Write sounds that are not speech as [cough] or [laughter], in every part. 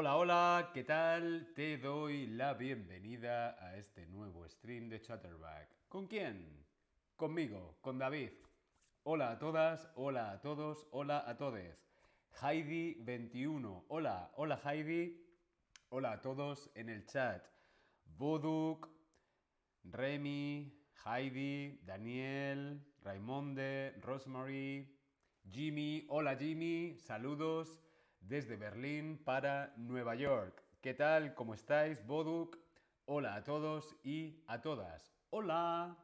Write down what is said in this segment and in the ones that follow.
Hola, hola, ¿qué tal? Te doy la bienvenida a este nuevo stream de Chatterback. ¿Con quién? Conmigo, con David. Hola a todas, hola a todos, hola a todes. Heidi21, hola, hola Heidi. Hola a todos en el chat. Boduk, Remy, Heidi, Daniel, Raimonde, Rosemary, Jimmy, hola Jimmy, saludos desde Berlín para Nueva York. ¿Qué tal? ¿Cómo estáis? Boduk. Hola a todos y a todas. Hola.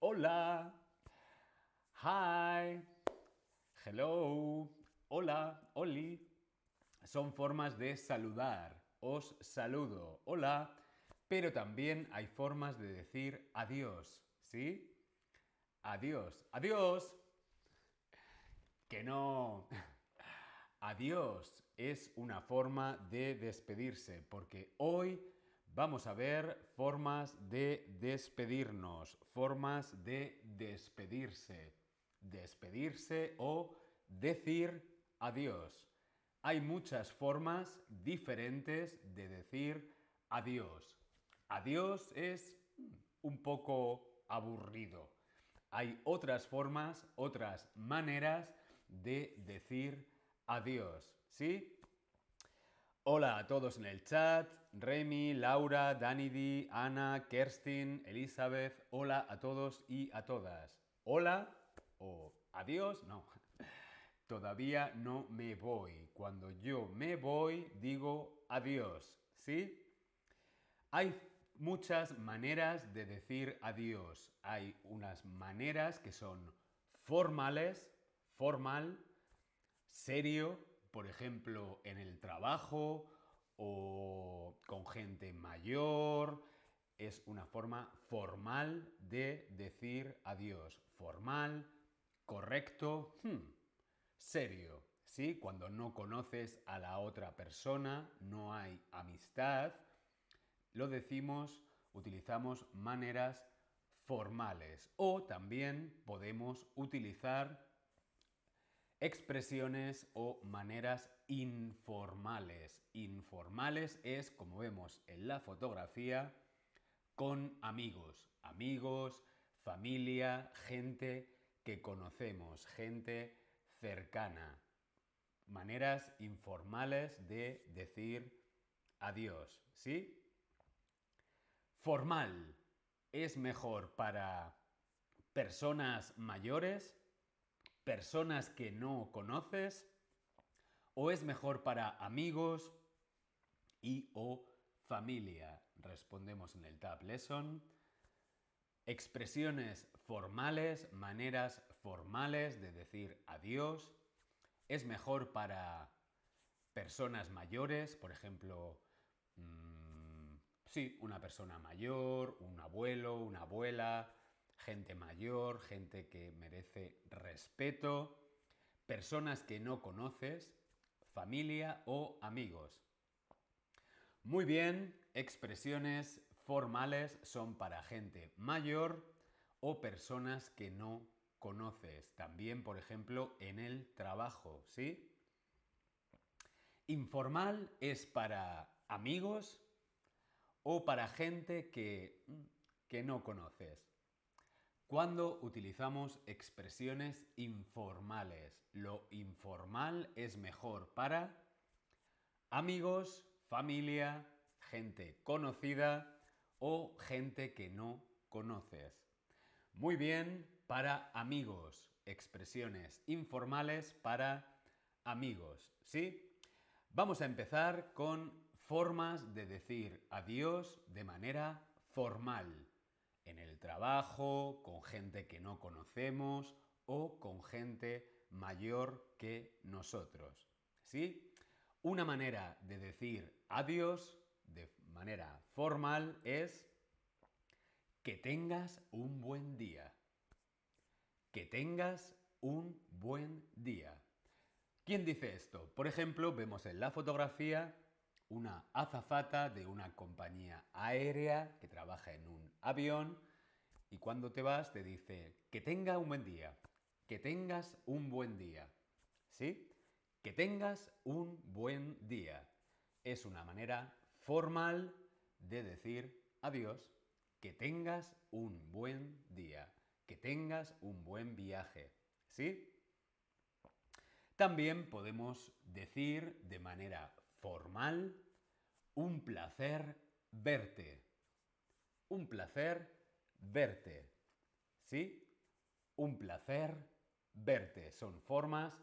Hola. Hi. Hello. Hola. Oli. Son formas de saludar. Os saludo. Hola. Pero también hay formas de decir adiós. ¿Sí? Adiós. Adiós. Que no. [laughs] Adiós es una forma de despedirse, porque hoy vamos a ver formas de despedirnos, formas de despedirse, despedirse o decir adiós. Hay muchas formas diferentes de decir adiós. Adiós es un poco aburrido. Hay otras formas, otras maneras de decir adiós. ¿Sí? Hola a todos en el chat. Remy, Laura, Danidi, Ana, Kerstin, Elizabeth. Hola a todos y a todas. Hola o adiós. No. [laughs] Todavía no me voy. Cuando yo me voy, digo adiós. ¿Sí? Hay muchas maneras de decir adiós. Hay unas maneras que son formales, formal, serio, por ejemplo, en el trabajo o con gente mayor. Es una forma formal de decir adiós. Formal, correcto, hmm, serio. ¿Sí? Cuando no conoces a la otra persona, no hay amistad, lo decimos, utilizamos maneras formales o también podemos utilizar expresiones o maneras informales. Informales es, como vemos en la fotografía, con amigos, amigos, familia, gente que conocemos, gente cercana. Maneras informales de decir adiós, ¿sí? Formal es mejor para personas mayores personas que no conoces o es mejor para amigos y o familia? Respondemos en el Tab Lesson. Expresiones formales, maneras formales de decir adiós. Es mejor para personas mayores, por ejemplo, mmm, sí, una persona mayor, un abuelo, una abuela, gente mayor, gente que merece respeto, personas que no conoces, familia o amigos. Muy bien, expresiones formales son para gente mayor o personas que no conoces. También, por ejemplo, en el trabajo, ¿sí? Informal es para amigos o para gente que, que no conoces. Cuando utilizamos expresiones informales, lo informal es mejor para amigos, familia, gente conocida o gente que no conoces. Muy bien, para amigos, expresiones informales para amigos, ¿sí? Vamos a empezar con formas de decir adiós de manera formal en el trabajo, con gente que no conocemos o con gente mayor que nosotros. ¿Sí? Una manera de decir adiós de manera formal es que tengas un buen día. Que tengas un buen día. ¿Quién dice esto? Por ejemplo, vemos en la fotografía una azafata de una compañía aérea que trabaja en un avión y cuando te vas te dice que tenga un buen día, que tengas un buen día. ¿Sí? Que tengas un buen día. es una manera formal de decir adiós. Que tengas un buen día, que tengas un buen viaje. ¿Sí? También podemos decir de manera formal un placer verte. Un placer verte. ¿Sí? Un placer verte. Son formas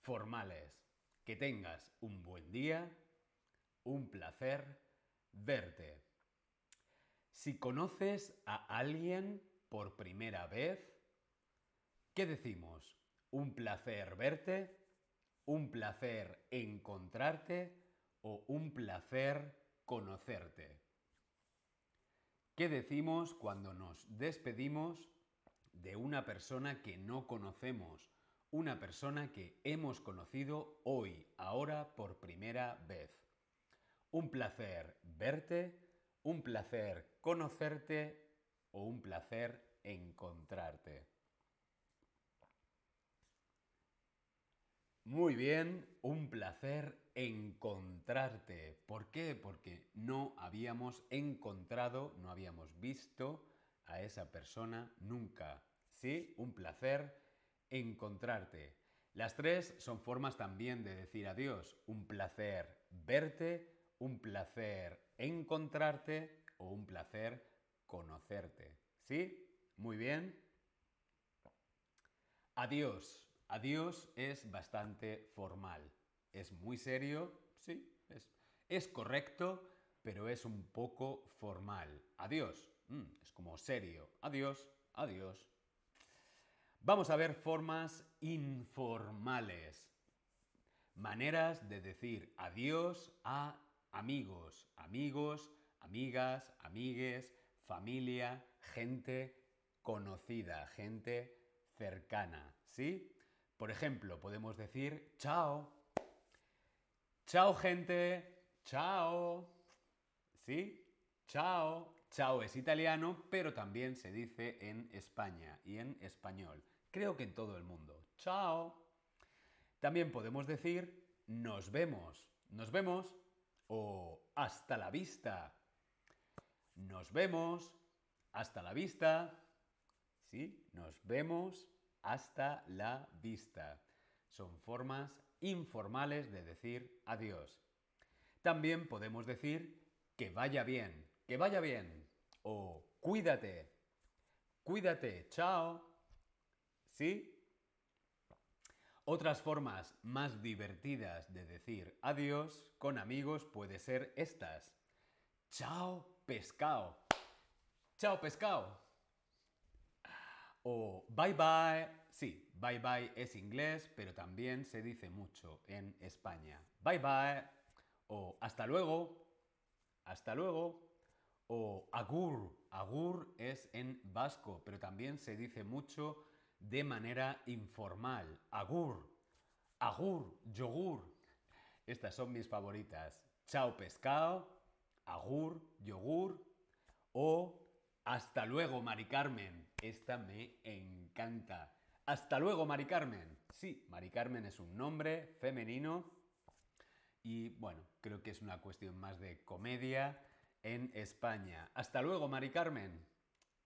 formales. Que tengas un buen día. Un placer verte. Si conoces a alguien por primera vez, ¿qué decimos? ¿Un placer verte? ¿Un placer encontrarte? ¿O un placer conocerte? ¿Qué decimos cuando nos despedimos de una persona que no conocemos? Una persona que hemos conocido hoy, ahora por primera vez. Un placer verte, un placer conocerte o un placer encontrarte. Muy bien, un placer encontrarte. ¿Por qué? Porque no habíamos encontrado, no habíamos visto a esa persona nunca. ¿Sí? Un placer encontrarte. Las tres son formas también de decir adiós. Un placer verte, un placer encontrarte o un placer conocerte. ¿Sí? Muy bien. Adiós. Adiós es bastante formal. Es muy serio, sí, es, correcto, pero es un poco formal. Adiós. Mm, es como serio. Adiós, adiós. Vamos a ver formas informales. Maneras de decir adiós a amigos, amigos, amigas, amigues, familia, gente conocida, gente cercana, ¿sí? Por ejemplo, podemos decir chao. Chao gente, chao. ¿Sí? Chao. Chao es italiano, pero también se dice en España y en español. Creo que en todo el mundo. Chao. También podemos decir nos vemos. Nos vemos o hasta la vista. Nos vemos. Hasta la vista. ¿Sí? Nos vemos hasta la vista. Son formas informales de decir adiós. También podemos decir que vaya bien, que vaya bien. O cuídate, cuídate, chao. ¿Sí? Otras formas más divertidas de decir adiós con amigos puede ser estas. Chao pescado. Chao pescado. O bye bye. Sí, bye bye es inglés, pero también se dice mucho en España. Bye bye. O hasta luego. Hasta luego. O agur. Agur es en vasco, pero también se dice mucho de manera informal. Agur. Agur. Yogur. Estas son mis favoritas. Chao pescado. Agur. Yogur. O hasta luego, Mari Carmen. Esta me encanta. Hasta luego, Mari Carmen. Sí, Mari Carmen es un nombre femenino y bueno, creo que es una cuestión más de comedia en España. Hasta luego, Mari Carmen.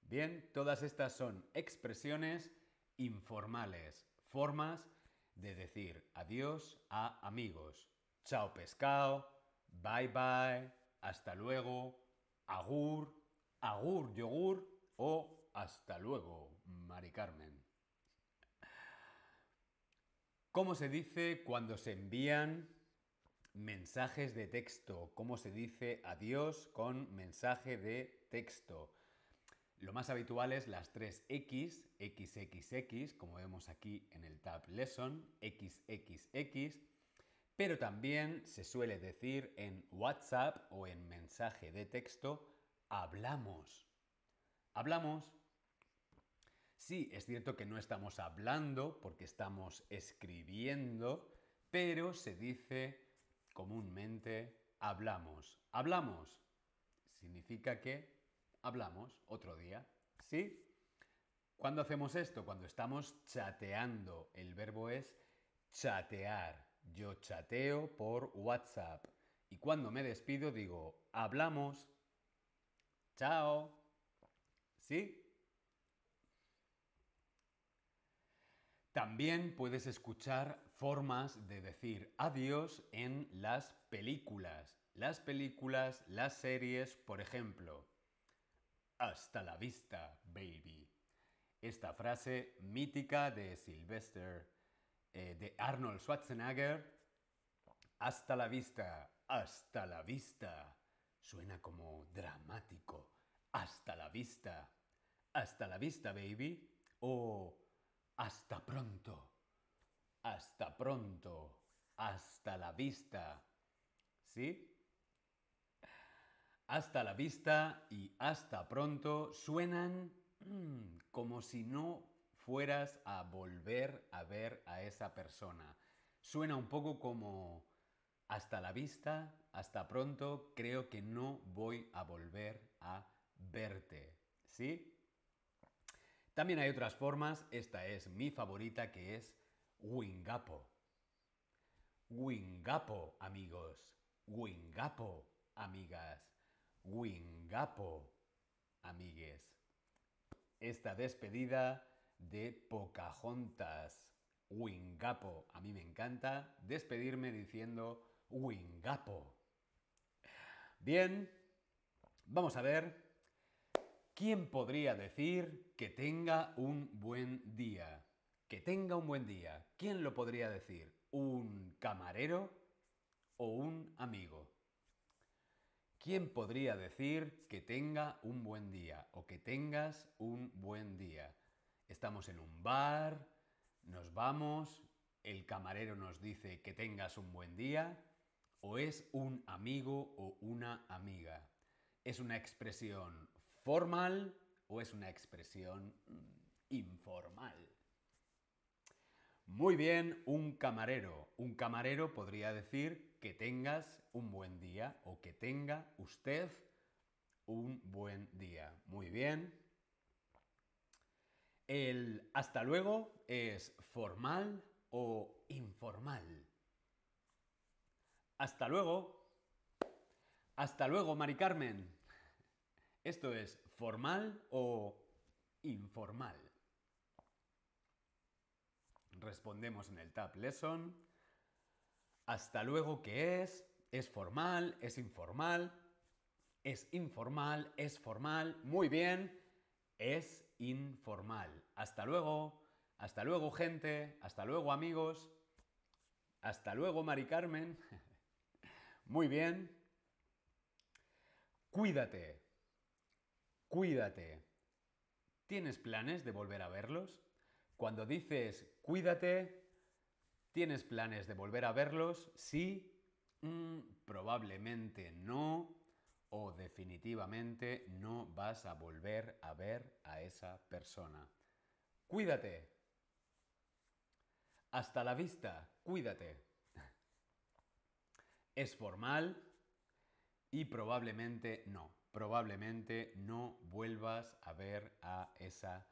Bien, todas estas son expresiones informales, formas de decir adiós a amigos. Chao pescado, bye bye, hasta luego, agur, agur yogur o hasta luego, Mari Carmen. ¿Cómo se dice cuando se envían mensajes de texto? ¿Cómo se dice adiós con mensaje de texto? Lo más habitual es las tres X, XXX, como vemos aquí en el Tab Lesson, XXX, pero también se suele decir en WhatsApp o en mensaje de texto hablamos. Hablamos. Sí, es cierto que no estamos hablando porque estamos escribiendo, pero se dice comúnmente hablamos. Hablamos. Significa que hablamos otro día. ¿Sí? ¿Cuándo hacemos esto? Cuando estamos chateando. El verbo es chatear. Yo chateo por WhatsApp. Y cuando me despido digo, hablamos. Chao. ¿Sí? También puedes escuchar formas de decir adiós en las películas. Las películas, las series, por ejemplo. Hasta la vista, baby. Esta frase mítica de Sylvester, eh, de Arnold Schwarzenegger. Hasta la vista, hasta la vista. Suena como dramático. Hasta la vista. Hasta la vista, baby. O hasta pronto. Hasta pronto. Hasta la vista. ¿Sí? Hasta la vista y hasta pronto suenan mm, como si no fueras a volver a ver a esa persona. Suena un poco como hasta la vista, hasta pronto, creo que no voy a volver a verte. ¿Sí? También hay otras formas, esta es mi favorita que es wingapo. Wingapo, amigos. Wingapo, amigas. Wingapo, amigues. Esta despedida de Pocahontas. Wingapo. A mí me encanta despedirme diciendo Wingapo. Bien, vamos a ver. ¿Quién podría decir que tenga un buen día? Que tenga un buen día. ¿Quién lo podría decir? ¿Un camarero o un amigo? ¿Quién podría decir que tenga un buen día o que tengas un buen día? Estamos en un bar, nos vamos, el camarero nos dice que tengas un buen día o es un amigo o una amiga. ¿Es una expresión formal o es una expresión mm, informal? Muy bien, un camarero. Un camarero podría decir que tengas un buen día o que tenga usted un buen día. Muy bien. El hasta luego es formal o informal. Hasta luego. Hasta luego, Mari Carmen. ¿Esto es formal o informal? Respondemos en el Tab Lesson. Hasta luego, ¿qué es? ¿Es formal? ¿Es informal? ¿Es informal? ¿Es formal? Muy bien. Es informal. Hasta luego. Hasta luego, gente. Hasta luego, amigos. Hasta luego, Mari Carmen. [laughs] Muy bien. Cuídate. Cuídate. ¿Tienes planes de volver a verlos? Cuando dices cuídate, ¿tienes planes de volver a verlos? Sí, mm, probablemente no, o definitivamente no vas a volver a ver a esa persona. Cuídate. Hasta la vista, cuídate es formal y probablemente no, probablemente no vuelvas a ver a esa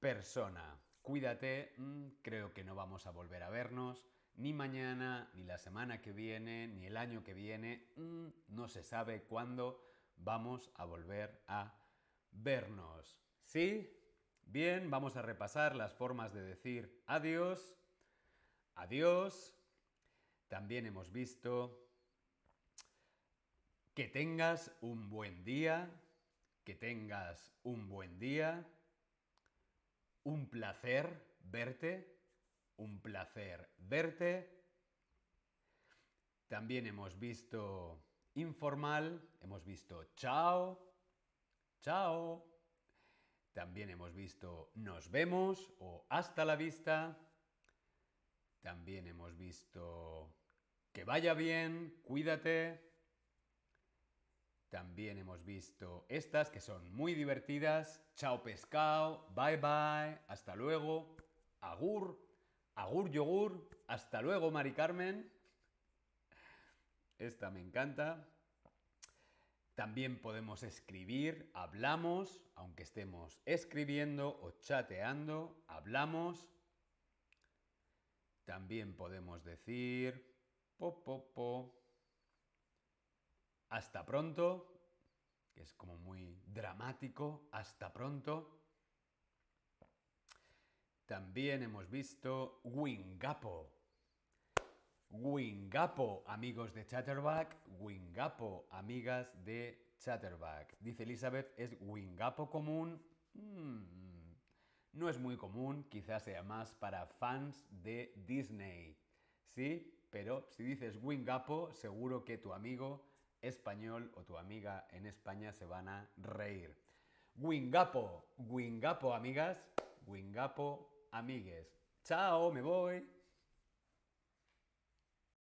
persona. Cuídate, mm, creo que no vamos a volver a vernos ni mañana, ni la semana que viene, ni el año que viene, mm, no se sabe cuándo vamos a volver a vernos. ¿Sí? Bien, vamos a repasar las formas de decir adiós. Adiós. También hemos visto que tengas un buen día, que tengas un buen día, un placer verte, un placer verte. También hemos visto informal, hemos visto chao, chao. También hemos visto nos vemos o hasta la vista. También hemos visto que vaya bien, cuídate. También hemos visto estas que son muy divertidas. Chao pescado, bye bye, hasta luego, agur, agur yogur, hasta luego Mari Carmen. Esta me encanta. También podemos escribir, hablamos, aunque estemos escribiendo o chateando, hablamos. También podemos decir po, po, po, hasta pronto, que es como muy dramático, hasta pronto. También hemos visto Wingapo. Wingapo, amigos de Chatterback. Wingapo, amigas de Chatterback. Dice Elizabeth, ¿es Wingapo común? Hmm, no es muy común, quizás sea más para fans de Disney. ¿Sí? Pero si dices Wingapo, seguro que tu amigo español o tu amiga en España se van a reír. Wingapo, Wingapo, amigas. Wingapo, amigues. Chao, me voy.